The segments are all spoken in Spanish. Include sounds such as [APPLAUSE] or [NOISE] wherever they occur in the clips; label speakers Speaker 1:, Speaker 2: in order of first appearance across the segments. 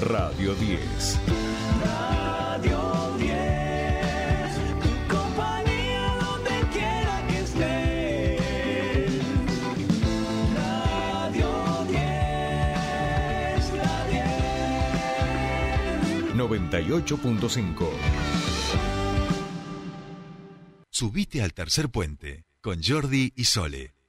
Speaker 1: Radio 10.
Speaker 2: Radio 10, tu compañía donde quiera que estés. Radio 10, la 10.
Speaker 1: 98.5.
Speaker 3: Subite al tercer puente con Jordi y Sole.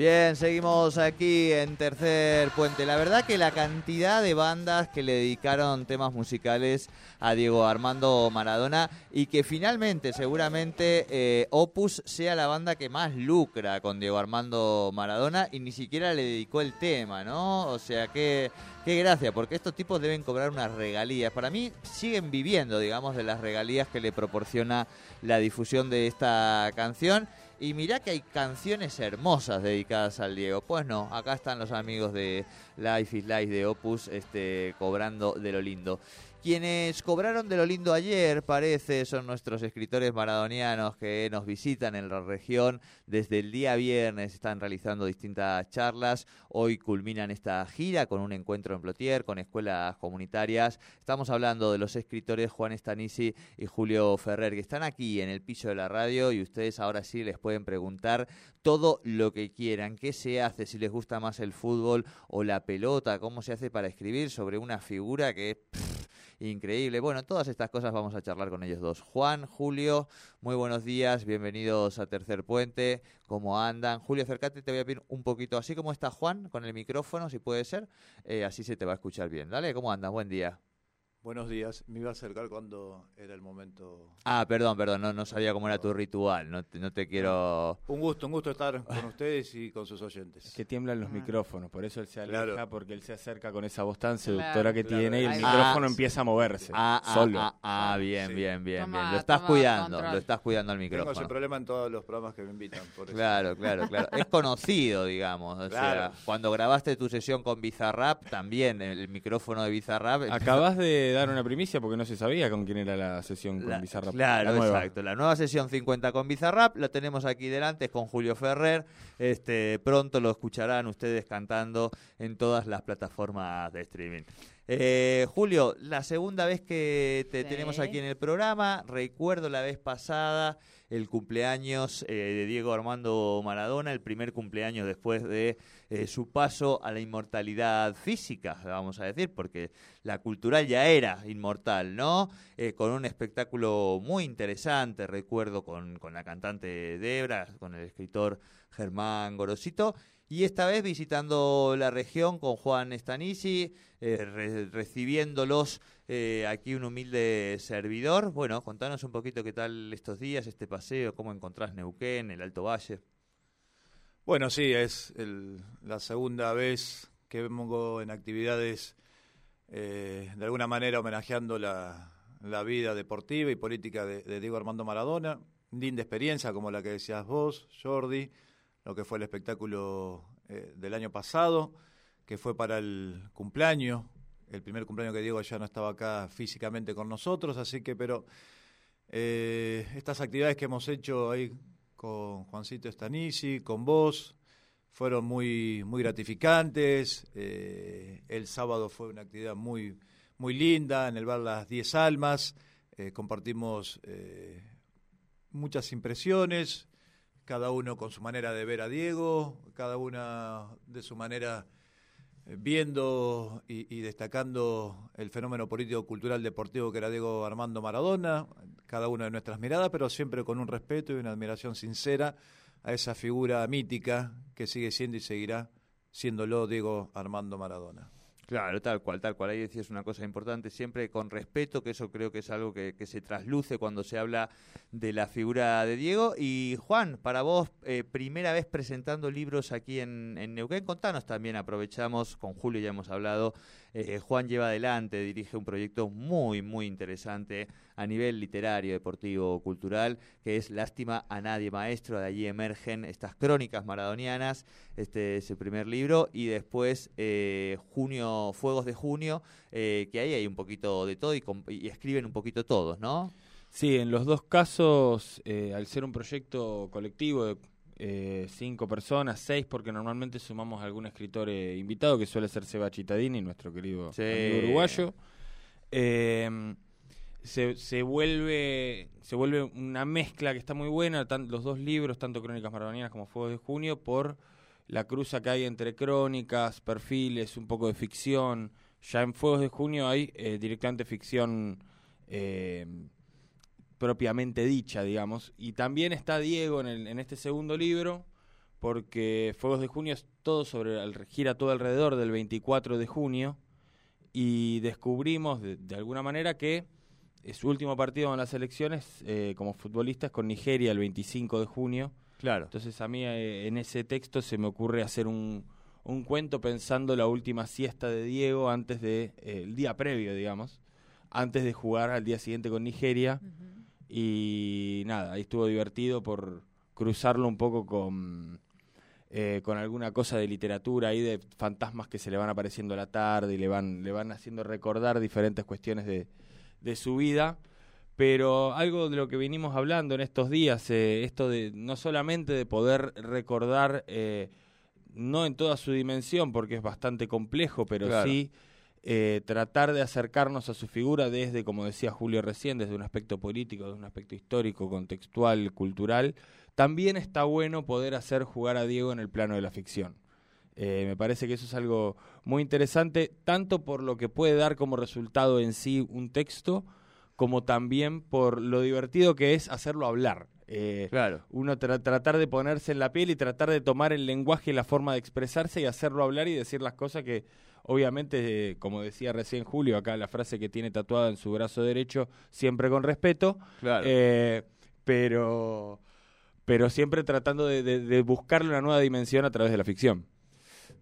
Speaker 4: Bien, seguimos aquí en Tercer Puente. La verdad que la cantidad de bandas que le dedicaron temas musicales a Diego Armando Maradona y que finalmente, seguramente, eh, Opus sea la banda que más lucra con Diego Armando Maradona y ni siquiera le dedicó el tema, ¿no? O sea, que qué gracia, porque estos tipos deben cobrar unas regalías. Para mí siguen viviendo, digamos, de las regalías que le proporciona la difusión de esta canción. Y mirá que hay canciones hermosas dedicadas al Diego. Pues no, acá están los amigos de Life is Life de Opus este, cobrando de lo lindo. Quienes cobraron de lo lindo ayer, parece, son nuestros escritores maradonianos que nos visitan en la región. Desde el día viernes están realizando distintas charlas. Hoy culminan esta gira con un encuentro en Plotier, con escuelas comunitarias. Estamos hablando de los escritores Juan Estanisi y Julio Ferrer, que están aquí en el piso de la radio y ustedes ahora sí les pueden preguntar todo lo que quieran. ¿Qué se hace? Si les gusta más el fútbol o la pelota, cómo se hace para escribir sobre una figura que... increíble. Bueno, todas estas cosas vamos a charlar con ellos dos. Juan, Julio, muy buenos días, bienvenidos a Tercer Puente. ¿Cómo andan? Julio, acércate, te voy a pedir un poquito así como está Juan, con el micrófono, si puede ser. Eh, así se te va a escuchar bien. Dale, ¿cómo andas? Buen día.
Speaker 5: Buenos días. Me iba a acercar cuando era el momento.
Speaker 4: Ah, perdón, perdón, no, no sabía cómo era tu ritual. No te, no te quiero.
Speaker 5: Un gusto, un gusto estar con ustedes y con sus oyentes.
Speaker 6: Que tiemblan los micrófonos, por eso él se aleja,
Speaker 5: Claro.
Speaker 6: porque él se acerca con esa voz tan seductora
Speaker 7: Claro.
Speaker 6: que
Speaker 5: Claro.
Speaker 6: tiene y el micrófono
Speaker 4: Ah,
Speaker 6: empieza a moverse
Speaker 4: Ah, ah,
Speaker 6: solo.
Speaker 4: ah, ah, bien,
Speaker 5: Sí.
Speaker 4: bien, bien,
Speaker 7: Toma-
Speaker 4: bien. Lo estás cuidando,
Speaker 7: control.
Speaker 4: lo estás cuidando al
Speaker 5: Tengo
Speaker 4: micrófono.
Speaker 5: ese problema en todos los programas que me invitan. Por eso.
Speaker 4: Claro, claro, claro. Es conocido, digamos. O sea,
Speaker 5: Claro.
Speaker 4: cuando grabaste tu sesión con Bizarrap, también el micrófono de Bizarrap.
Speaker 6: Acabas de dar una primicia porque no se sabía con quién era la sesión con
Speaker 4: La-
Speaker 6: Bizarrap.
Speaker 4: Claro,
Speaker 6: La
Speaker 4: exacto. La nueva sesión 50 con Bizarrap la tenemos aquí delante, es con Julio Ferrer. Este, pronto lo escucharán ustedes cantando en todas las plataformas de streaming. Eh, Julio, la segunda vez que te
Speaker 7: Sí.
Speaker 4: tenemos aquí en el programa, recuerdo la vez pasada el cumpleaños eh, de Diego Armando Maradona, el primer cumpleaños después de eh, su paso a la inmortalidad física, vamos a decir, porque la cultural ya era inmortal, ¿no? Eh, con un espectáculo muy interesante, recuerdo, con, con la cantante Debra, con el escritor Germán Gorosito, y esta vez visitando la región con Juan Estanisi, eh, re- recibiéndolos eh, aquí un humilde servidor. Bueno, contanos un poquito qué tal estos días, este paseo, cómo encontrás Neuquén, el Alto Valle.
Speaker 5: Bueno, sí, es el- la segunda vez que vengo en actividades eh, de alguna manera homenajeando la, la vida deportiva y política de, de Diego Armando Maradona. Linda experiencia como la que decías vos, Jordi, lo que fue el espectáculo eh, del año pasado, que fue para el cumpleaños, el primer cumpleaños que Diego ya no estaba acá físicamente con nosotros, así que, pero eh, estas actividades que hemos hecho ahí con Juancito Stanisi, con vos, fueron muy, muy gratificantes. Eh, el sábado fue una actividad muy, muy linda en el bar Las Diez Almas. Compartimos muchas impresiones, cada uno con su manera de ver a Diego, cada una de su manera eh, viendo y, y destacando el fenómeno político, cultural, deportivo que era Diego Armando Maradona, cada una de nuestras miradas, pero siempre con un respeto y una admiración sincera a esa figura mítica que sigue siendo y seguirá siéndolo Diego Armando Maradona.
Speaker 4: Claro, tal cual, tal cual. Ahí decías una cosa importante, siempre con respeto, que eso creo que es algo que, que se trasluce cuando se habla de la figura de Diego. Y Juan, para vos, eh, primera vez presentando libros aquí en, en Neuquén, contanos también, aprovechamos, con Julio ya hemos hablado, eh, Juan lleva adelante, dirige un proyecto muy, muy interesante a nivel literario, deportivo, cultural, que es Lástima a Nadie Maestro. De allí emergen estas crónicas maradonianas, este es el primer libro, y después eh, Junio, Fuegos de Junio, eh, que ahí hay un poquito de todo y, escriben un poquito todos, ¿no?
Speaker 6: Sí, en los dos casos, eh, al ser un proyecto colectivo de eh, cinco personas, seis, porque normalmente sumamos a algún escritor eh, invitado, que suele ser Seba Cittadini, nuestro querido
Speaker 4: Sí.
Speaker 6: amigo uruguayo, eh, se, se vuelve se vuelve una mezcla que está muy buena, tan- los dos libros, tanto Crónicas Maradonianas como Fuegos de Junio, por la cruza que hay entre crónicas, perfiles, un poco de ficción. Ya en Fuegos de Junio hay eh, directamente ficción eh, propiamente dicha, digamos. Y también está Diego en, el- en este segundo libro, porque Fuegos de Junio es todo sobre, al- gira todo alrededor del 24 de junio, y descubrimos de, de alguna manera que eh, su último partido en las elecciones eh, como futbolista es con Nigeria el 25 de junio.
Speaker 4: Claro.
Speaker 6: Entonces a mí eh, en ese texto se me ocurre hacer un, un cuento pensando la última siesta de Diego antes de eh, el día previo, digamos, antes de jugar al día siguiente con Nigeria y nada, ahí estuvo divertido por cruzarlo un poco con eh, con alguna cosa de literatura ahí de fantasmas que se le van apareciendo a la tarde y le van le van haciendo recordar diferentes cuestiones de, de su vida pero algo de lo que venimos hablando en estos días, eh, esto de no solamente de poder recordar, eh, no en toda su dimensión, porque es bastante complejo, pero
Speaker 4: Claro.
Speaker 6: sí eh, tratar de acercarnos a su figura desde, como decía Julio recién, desde un aspecto político, desde un aspecto histórico, contextual, cultural, también está bueno poder hacer jugar a Diego en el plano de la ficción. Eh, me parece que eso es algo muy interesante, tanto por lo que puede dar como resultado en sí un texto, como también por lo divertido que es hacerlo hablar. Eh,
Speaker 4: Claro.
Speaker 6: uno tra- tratar de ponerse en la piel y tratar de tomar el lenguaje y la forma de expresarse y hacerlo hablar y decir las cosas que obviamente, eh, como decía recién Julio, acá la frase que tiene tatuada en su brazo derecho, siempre con respeto,
Speaker 4: Claro.
Speaker 6: eh, pero, pero siempre tratando de, de- de buscarle una nueva dimensión a través de la ficción.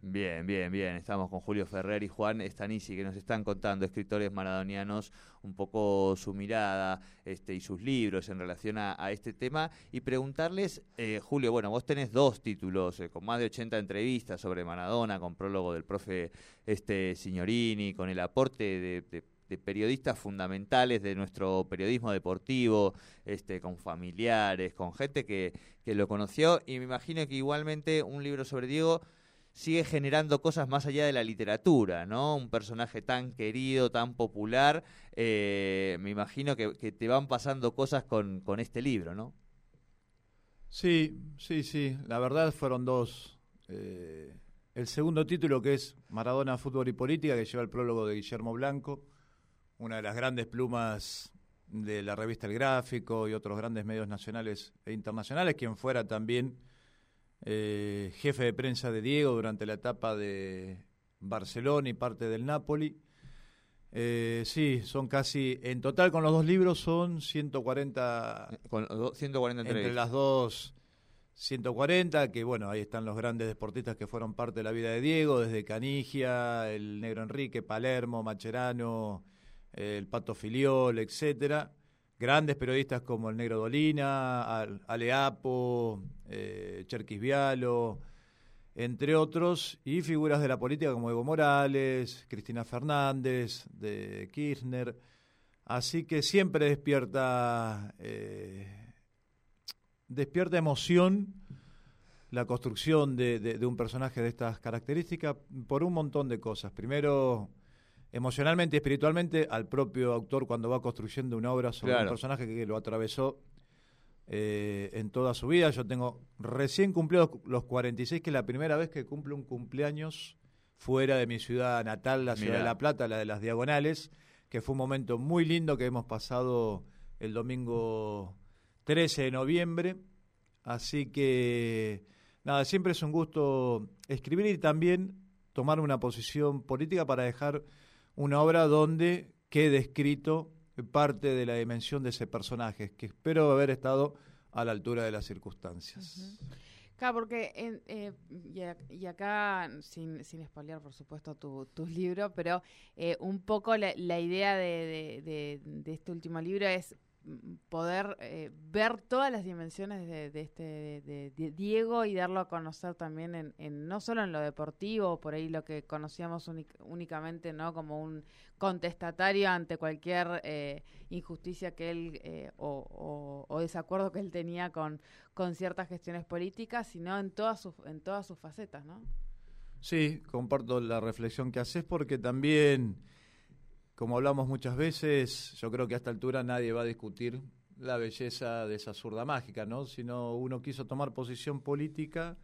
Speaker 4: Bien, bien, bien. Estamos con Julio Ferrer y Juan Stanisi que nos están contando, escritores maradonianos, un poco su mirada este, y sus libros en relación a, este tema. Y preguntarles, eh, Julio, bueno, vos tenés dos títulos eh, con más de 80 entrevistas sobre Maradona, con prólogo del profe este, Signorini, con el aporte de, de- de periodistas fundamentales de nuestro periodismo deportivo, este, con familiares, con gente que, que lo conoció. Y me imagino que igualmente un libro sobre Diego sigue generando cosas más allá de la literatura, ¿no? Un personaje tan querido, tan popular, eh, me imagino que, te van pasando cosas con, con este libro, ¿no?
Speaker 5: Sí, sí, sí. La verdad fueron dos. Eh, el segundo título que es Maradona, Fútbol y Política, que lleva el prólogo de Guillermo Blanco, una de las grandes plumas de la revista El Gráfico y otros grandes medios nacionales e internacionales, quien fuera también eh, jefe de prensa de Diego durante la etapa de Barcelona y parte del Napoli. Eh, sí, son casi, en total con los dos libros son 140
Speaker 4: Con do- 140
Speaker 5: entre las dos 140, que bueno, ahí están los grandes deportistas que fueron parte de la vida de Diego, desde Canigia, el Negro Enrique, Palermo, Macherano, el Pato Filiol, etcétera. Grandes periodistas como el Negro Dolina, Al- Aleapo, eh, Cherkis entre otros, y figuras de la política como Evo Morales, Cristina Fernández, de Kirchner. Así que siempre despierta eh, despierta emoción la construcción de- de un personaje de estas características por un montón de cosas. Primero, emocionalmente y espiritualmente, al propio autor cuando va construyendo una obra sobre
Speaker 4: Claro.
Speaker 5: un personaje que lo atravesó eh, en toda su vida. Yo tengo recién cumplidos los 46, que es la primera vez que cumple un cumpleaños fuera de mi ciudad natal, la ciudad
Speaker 4: Mirá.
Speaker 5: de La Plata, la de las Diagonales, que fue un momento muy lindo que hemos pasado el domingo 13 de noviembre. Así que, nada, siempre es un gusto escribir y también tomar una posición política para dejar una obra donde quede escrito parte de la dimensión de ese personaje, que espero haber estado a la altura de las circunstancias.
Speaker 7: Claro, porque en, eh, y, acá, sin, sin spoilear, por supuesto, tu, tus libros, pero eh, un poco la, idea de, este último libro es poder eh, ver todas las dimensiones de, de este de, Diego y darlo a conocer también en, en- no solo en lo deportivo, por ahí lo que conocíamos únic- únicamente no como un contestatario ante cualquier eh, injusticia que él eh, o, o- o desacuerdo que él tenía con, con ciertas gestiones políticas, sino en todas sus en todas sus facetas, ¿no?
Speaker 5: Sí, comparto la reflexión que haces porque también, como hablamos muchas veces, yo creo que a esta altura nadie va a discutir la belleza de esa zurda mágica, ¿no? Sino uno quiso tomar posición política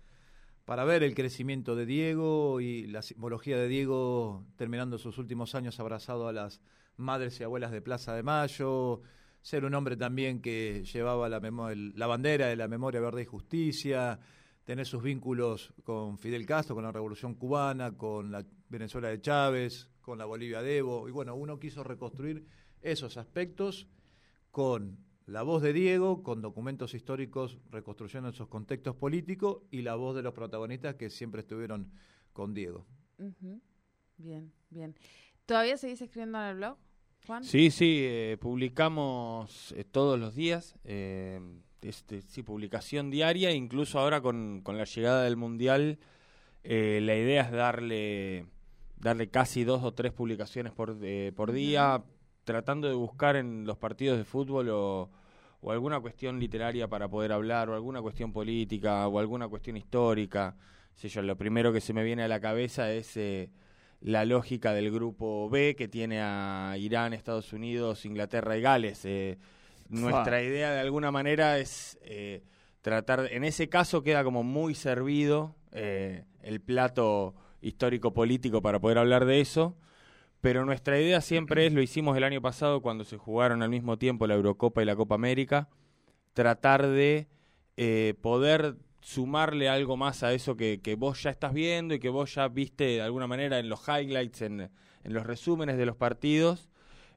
Speaker 5: para ver el crecimiento de Diego y la simbología de Diego terminando sus últimos años abrazado a las madres y abuelas de Plaza de Mayo, ser un hombre también que llevaba la, la bandera de la memoria verde y justicia, tener sus vínculos con Fidel Castro, con la Revolución Cubana, con la Venezuela de Chávez, con la Bolivia de Evo. Y bueno, uno quiso reconstruir esos aspectos con la voz de Diego, con documentos históricos reconstruyendo esos contextos políticos y la voz de los protagonistas que siempre estuvieron con Diego.
Speaker 7: Bien, bien. ¿Todavía seguís escribiendo en el blog, Juan?
Speaker 6: Sí, sí, eh, publicamos eh, todos los días. eh, este, sí, publicación diaria, incluso ahora con, con la llegada del Mundial, eh, la idea es darle, darle casi dos o tres publicaciones por, eh, por día, tratando de buscar en los partidos de fútbol o, o alguna cuestión literaria para poder hablar, o alguna cuestión política, o alguna cuestión histórica. Sé yo, lo primero que se me viene a la cabeza es eh, la lógica del grupo B que tiene a Irán, Estados Unidos, Inglaterra y Gales. Eh, nuestra idea de alguna manera es eh, tratar, en ese caso queda como muy servido el plato histórico-político para poder hablar de eso. Pero nuestra idea siempre es, lo hicimos el año pasado cuando se jugaron al mismo tiempo la Eurocopa y la Copa América, tratar de eh, poder sumarle algo más a eso que, que vos ya estás viendo y que vos ya viste de alguna manera en los highlights, en, en los resúmenes de los partidos,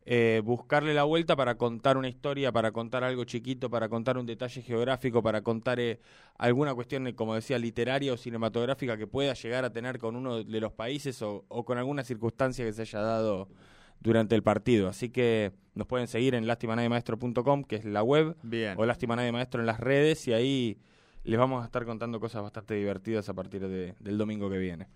Speaker 6: eh, buscarle la vuelta para contar una historia, para contar algo chiquito, para contar un detalle geográfico, para contar eh, alguna cuestión, eh, como decía, literaria o cinematográfica que pueda llegar a tener con uno de los países o, o con alguna circunstancia que se haya dado durante el partido. Así que nos pueden seguir en lastimanademaestro.com, que es la web,
Speaker 4: Bien.
Speaker 6: o Lástima Nadie Maestro en las redes, y ahí les vamos a estar contando cosas bastante divertidas a partir de- del domingo que viene.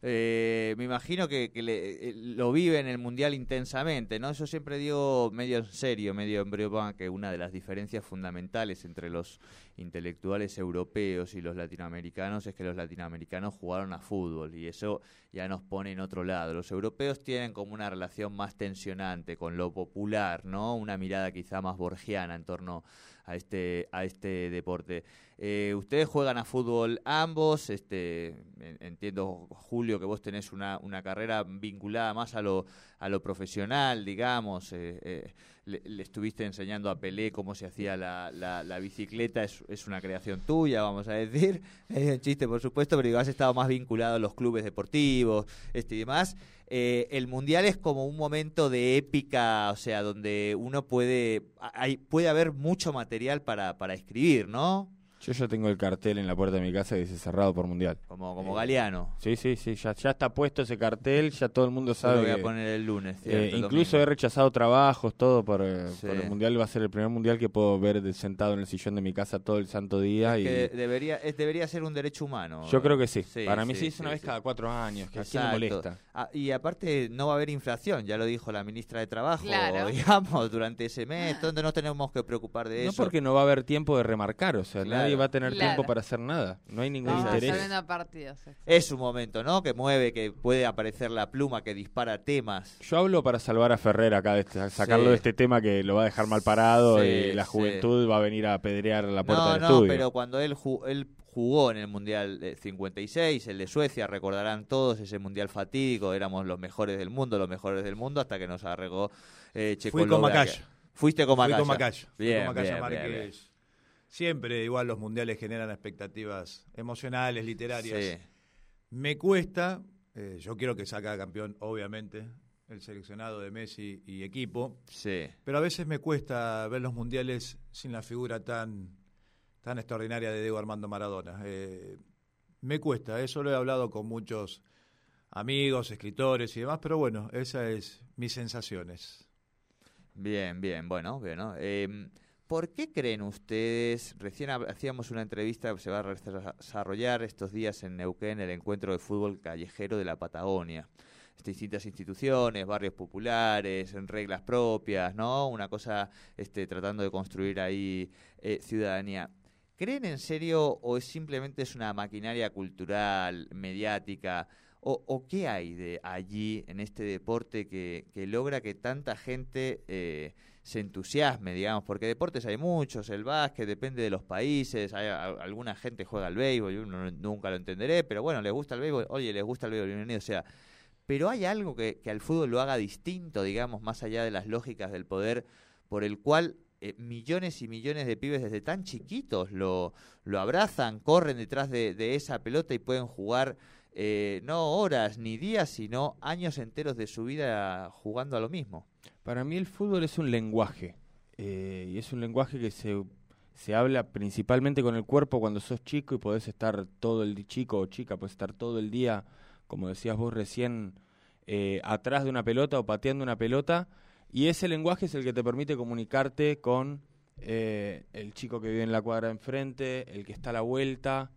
Speaker 4: Eh, me imagino que, que le- eh, lo vive en el Mundial intensamente, ¿no? Yo siempre digo medio en serio, medio en que una de las diferencias fundamentales entre los intelectuales europeos y los latinoamericanos es que los latinoamericanos jugaron a fútbol y eso ya nos pone en otro lado. Los europeos tienen como una relación más tensionante con lo popular, ¿no? Una mirada quizá más borgiana en torno a este, a este deporte. Eh, ustedes juegan a fútbol ambos, este, en- entiendo, Julio, que vos tenés una, una carrera vinculada más a lo, a lo profesional, digamos, eh, eh, le, estuviste enseñando a Pelé cómo se hacía la, la, la bicicleta, es, es una creación tuya, vamos a decir, [LAUGHS] es un chiste, por supuesto, pero digo, has estado más vinculado a los clubes deportivos este, y demás. Eh, el mundial es como un momento de épica, o sea, donde uno puede, hay, puede haber mucho material para, para escribir, ¿no?
Speaker 6: Yo ya tengo el cartel en la puerta de mi casa que dice cerrado por mundial.
Speaker 4: Como, como
Speaker 6: Eh,
Speaker 4: Galeano.
Speaker 6: Sí, sí, sí, ya, ya está puesto ese cartel, ya todo el mundo
Speaker 4: Yo
Speaker 6: sabe.
Speaker 4: lo voy a poner el lunes.
Speaker 6: Eh,
Speaker 4: el
Speaker 6: incluso he rechazado trabajos, todo por, eh,
Speaker 4: Sí.
Speaker 6: por el mundial. Va a ser el primer mundial que puedo ver de- sentado en el sillón de mi casa todo el santo día. y
Speaker 4: Que debería, es- debería ser un derecho humano.
Speaker 6: Yo creo que sí. Para mí sí, es una
Speaker 4: sí,
Speaker 6: vez
Speaker 4: sí.
Speaker 6: cada cuatro años, que a quién le
Speaker 4: Exacto.
Speaker 6: molesta.
Speaker 4: Ah, y aparte no va a haber inflación, ya lo dijo la ministra de Trabajo,
Speaker 7: Claro. [LAUGHS]
Speaker 4: digamos, durante ese mes, donde no tenemos que preocupar de
Speaker 6: No
Speaker 4: eso.
Speaker 6: porque no va a haber tiempo de remarcar, o sea,
Speaker 4: Claro.
Speaker 6: nadie va a tener
Speaker 7: Claro.
Speaker 6: tiempo para hacer nada. No hay ningún
Speaker 7: Estamos
Speaker 6: interés.
Speaker 7: partidos.
Speaker 4: Es un momento, ¿no? Que mueve, que puede aparecer la pluma que dispara temas.
Speaker 6: Yo hablo para salvar a Ferrer acá, de este- sacarlo
Speaker 4: Sí.
Speaker 6: de este tema que lo va a dejar mal parado
Speaker 4: Sí,
Speaker 6: y la
Speaker 4: sí.
Speaker 6: juventud va a venir a apedrear la puerta
Speaker 4: No,
Speaker 6: del
Speaker 4: no,
Speaker 6: estudio.
Speaker 4: pero cuando él, ju- él jugó en el Mundial de 56, el de Suecia, recordarán todos ese Mundial fatídico, éramos los mejores del mundo, los mejores del mundo, hasta que nos arregó eh,
Speaker 5: Fui con.
Speaker 4: Fuiste con
Speaker 5: Fui
Speaker 4: Macaya.
Speaker 5: Fui con
Speaker 4: bien.
Speaker 5: Siempre, igual, los mundiales generan expectativas emocionales, literarias.
Speaker 4: Sí.
Speaker 5: Me cuesta Eh, yo quiero que saca campeón, obviamente, el seleccionado de Messi y equipo,
Speaker 4: Sí.
Speaker 5: pero a veces me cuesta ver los mundiales sin la figura tan, tan extraordinaria de Diego Armando Maradona. Eh, me cuesta, eso lo he hablado con muchos amigos, escritores y demás, pero bueno, esas es mis sensaciones.
Speaker 4: Bien, bien, bueno, bueno. Eh, ¿Por qué creen ustedes, recién hacíamos una entrevista que se va a desarrollar estos días en Neuquén, el encuentro de fútbol callejero de la Patagonia? Distintas instituciones, barrios populares, en reglas propias, ¿no? Una cosa este, tratando de construir ahí eh, ciudadanía. ¿Creen en serio o es simplemente es una maquinaria cultural, mediática? ¿O, o qué hay de allí en este deporte que, logra que tanta gente eh, se entusiasme, digamos? Porque deportes hay muchos, el básquet depende de los países, hay, alguna gente juega al béisbol, yo no- nunca lo entenderé, pero bueno, les gusta el béisbol, oye, les gusta el béisbol, bienvenido sea. Pero hay algo que, que al fútbol lo haga distinto, digamos, más allá de las lógicas del poder, por el cual eh, millones y millones de pibes desde tan chiquitos lo, lo abrazan, corren detrás de, de esa pelota y pueden jugar eh, no horas ni días, sino años enteros de su vida jugando a lo mismo.
Speaker 6: Para mí el fútbol es un lenguaje. eh, y es un lenguaje que se, se habla principalmente con el cuerpo cuando sos chico y podés estar todo el chico o chica, podés estar todo el día, como decías vos recién, eh, atrás de una pelota o pateando una pelota. Y ese lenguaje es el que te permite comunicarte con eh, el chico que vive en la cuadra enfrente, el que está a la vuelta,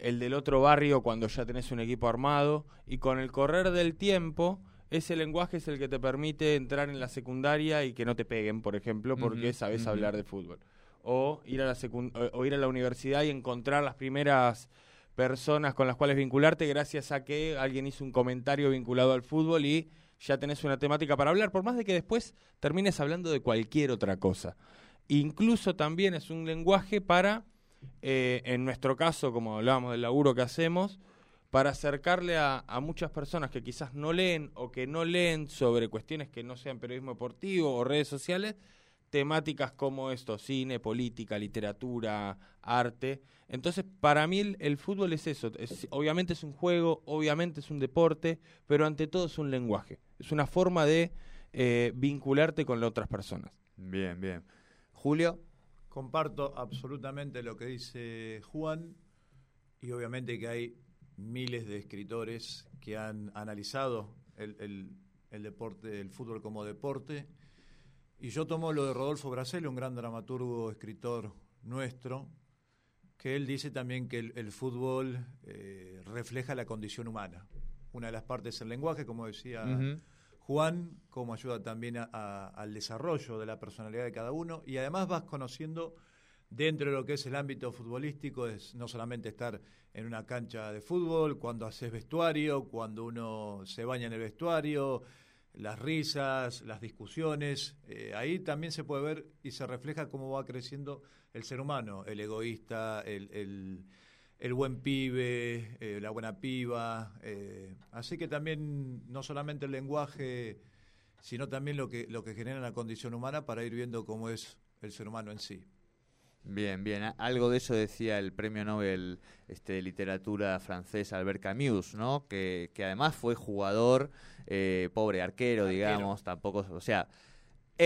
Speaker 6: el del otro barrio cuando ya tenés un equipo armado. Y con el correr del tiempo, ese lenguaje es el que te permite entrar en la secundaria y que no te peguen, por ejemplo, porque sabes hablar de fútbol. O ir, a la o ir a la universidad y encontrar las primeras personas con las cuales vincularte gracias a que alguien hizo un comentario vinculado al fútbol y ya tenés una temática para hablar, por más de que después termines hablando de cualquier otra cosa. Incluso también es un lenguaje para, eh, en nuestro caso, como hablábamos del laburo que hacemos, para acercarle a, muchas personas que quizás no leen o que no leen sobre cuestiones que no sean periodismo deportivo o redes sociales, temáticas como esto, cine, política, literatura, arte. Entonces, para mí el, fútbol es eso. Es- obviamente es un juego, obviamente es un deporte, pero ante todo es un lenguaje. Es una forma de eh, vincularte con las otras personas.
Speaker 4: Bien, bien. Julio,
Speaker 5: Comparto absolutamente lo que dice Juan y obviamente que hay miles de escritores que han analizado el, el- deporte, el fútbol como deporte. Y yo tomo lo de Rodolfo Bracel, un gran dramaturgo, escritor nuestro, que él dice también que el, fútbol eh, refleja la condición humana. Una de las partes es el lenguaje, como decía. Juan, como ayuda también al desarrollo de la personalidad de cada uno. Y además vas conociendo dentro de lo que es el ámbito futbolístico, es no solamente estar en una cancha de fútbol, cuando haces vestuario, cuando uno se baña en el vestuario, las risas, las discusiones, eh, ahí también se puede ver y se refleja cómo va creciendo el ser humano, el egoísta, el- el buen pibe, eh, la buena piba. eh, así que también no solamente el lenguaje, sino también lo que, lo que genera la condición humana para ir viendo cómo es el ser humano en sí.
Speaker 4: Bien, bien. Algo de eso decía el premio Nobel este, de literatura francés Albert Camus, ¿no? Que, que además fue jugador, eh, pobre arquero, digamos, tampoco, o sea,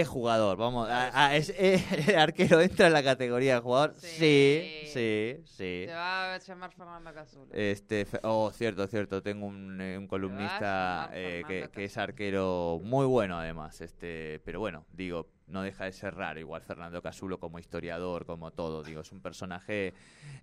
Speaker 4: es jugador, vamos, a- a- es, es- [LAUGHS] arquero entra en la categoría de jugador, sí,
Speaker 7: Sí.
Speaker 4: sí, sí.
Speaker 7: Se va a llamar Fernando Casulo.
Speaker 4: Este, oh, cierto, cierto. Tengo un, eh, un columnista eh, que, es arquero muy bueno, además. Este, pero bueno, digo, no deja de ser raro. Igual Fernando Casulo como historiador, como todo. Digo, es un personaje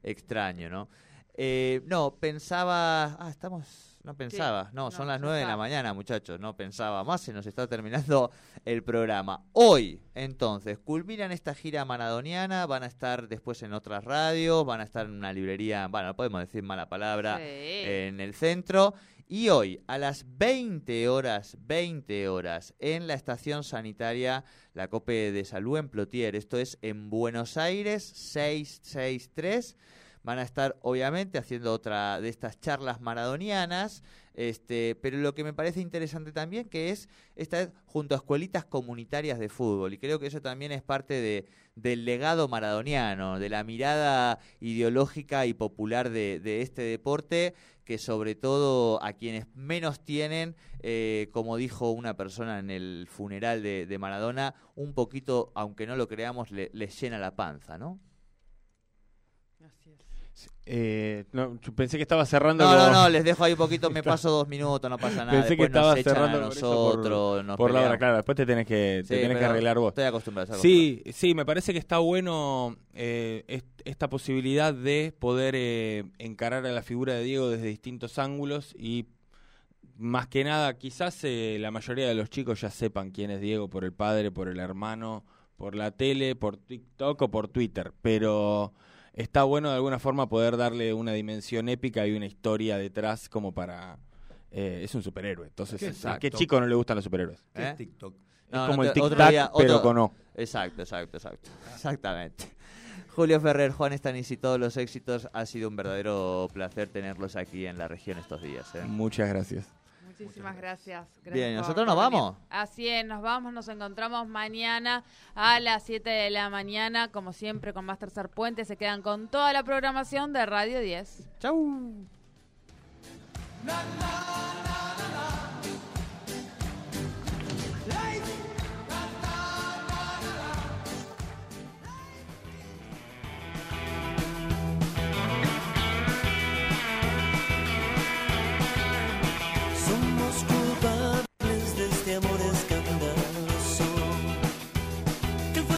Speaker 4: extraño, ¿no? Eh, no, pensaba. Ah, estamos. No pensaba. No,
Speaker 7: no,
Speaker 4: son las nueve de la mañana, muchachos. No pensaba más. Se nos está terminando [LAUGHS] el programa. Hoy, entonces, culminan esta gira maradoniana. Van a estar después en otras radios. Van a estar en una librería. Bueno, no podemos decir mala palabra.
Speaker 7: Sí.
Speaker 4: En el centro. Y hoy, a las 20 horas, 20 horas, en la estación sanitaria, la COPE de Salud en Plotier. Esto es en Buenos Aires, 663. Van a estar obviamente haciendo otra de estas charlas maradonianas, este, pero lo que me parece interesante también que es esta vez junto a escuelitas comunitarias de fútbol y creo que eso también es parte de, del legado maradoniano, de la mirada ideológica y popular de, este deporte que sobre todo a quienes menos tienen, eh, como dijo una persona en el funeral de, de Maradona, un poquito, aunque no lo creamos, le- les llena la panza, ¿no?
Speaker 6: Eh, no, yo pensé que estaba cerrando.
Speaker 4: No, no, no, les dejo ahí un poquito, me [LAUGHS] paso dos minutos, no pasa nada.
Speaker 6: Pensé que
Speaker 4: Después nos
Speaker 6: estaba
Speaker 4: echan a
Speaker 6: cerrando por-
Speaker 4: nosotros, nos
Speaker 6: por la hora, claro. Después te tenés que, te
Speaker 4: Sí,
Speaker 6: tenés que arreglar vos.
Speaker 4: Estoy acostumbrado. estoy
Speaker 6: Sí, sí, me parece que está bueno eh, est- esta posibilidad de poder eh, encarar a la figura de Diego desde distintos ángulos y más que nada, quizás eh, la mayoría de los chicos ya sepan quién es Diego por el padre, por el hermano, por la tele, por TikTok o por Twitter, pero está bueno de alguna forma poder darle una dimensión épica y una historia detrás como para... eh, es un superhéroe, entonces
Speaker 5: ¿Qué
Speaker 6: ¿a qué chico no le gustan los superhéroes?
Speaker 5: ¿Qué
Speaker 4: ¿Eh?
Speaker 5: es TikTok?
Speaker 4: No,
Speaker 6: es como
Speaker 4: no
Speaker 6: el tic-tac,
Speaker 4: día-
Speaker 6: pero
Speaker 4: otro-
Speaker 6: con O.
Speaker 4: Exacto, exacto, exacto. Exactamente. Julio Ferrer, Juan Stanis y todos los éxitos. Ha sido un verdadero placer tenerlos aquí en la región estos días. ¿eh?
Speaker 6: Muchas gracias.
Speaker 7: Muchísimas gracias. Gracias
Speaker 4: Bien, ¿nosotros nos vamos?
Speaker 7: Así es, nos vamos, nos encontramos mañana a las 7 de la mañana, como siempre con más Tercer Puente. Se quedan con toda la programación de Radio 10.
Speaker 4: Chau.